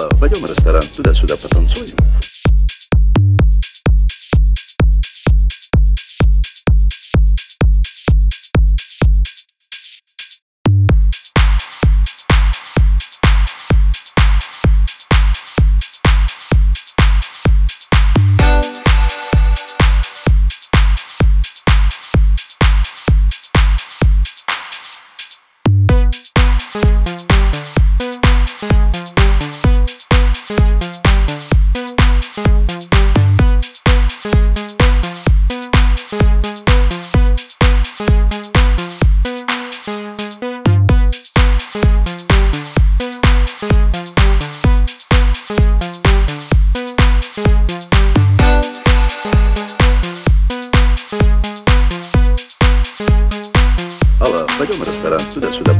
Алло, пойдем в ресторан, туда-сюда потанцуем. Алло, пойдем в ресторан, туда-сюда потанцуем.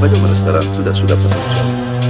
Пойдем в ресторан, туда-сюда потанцуем.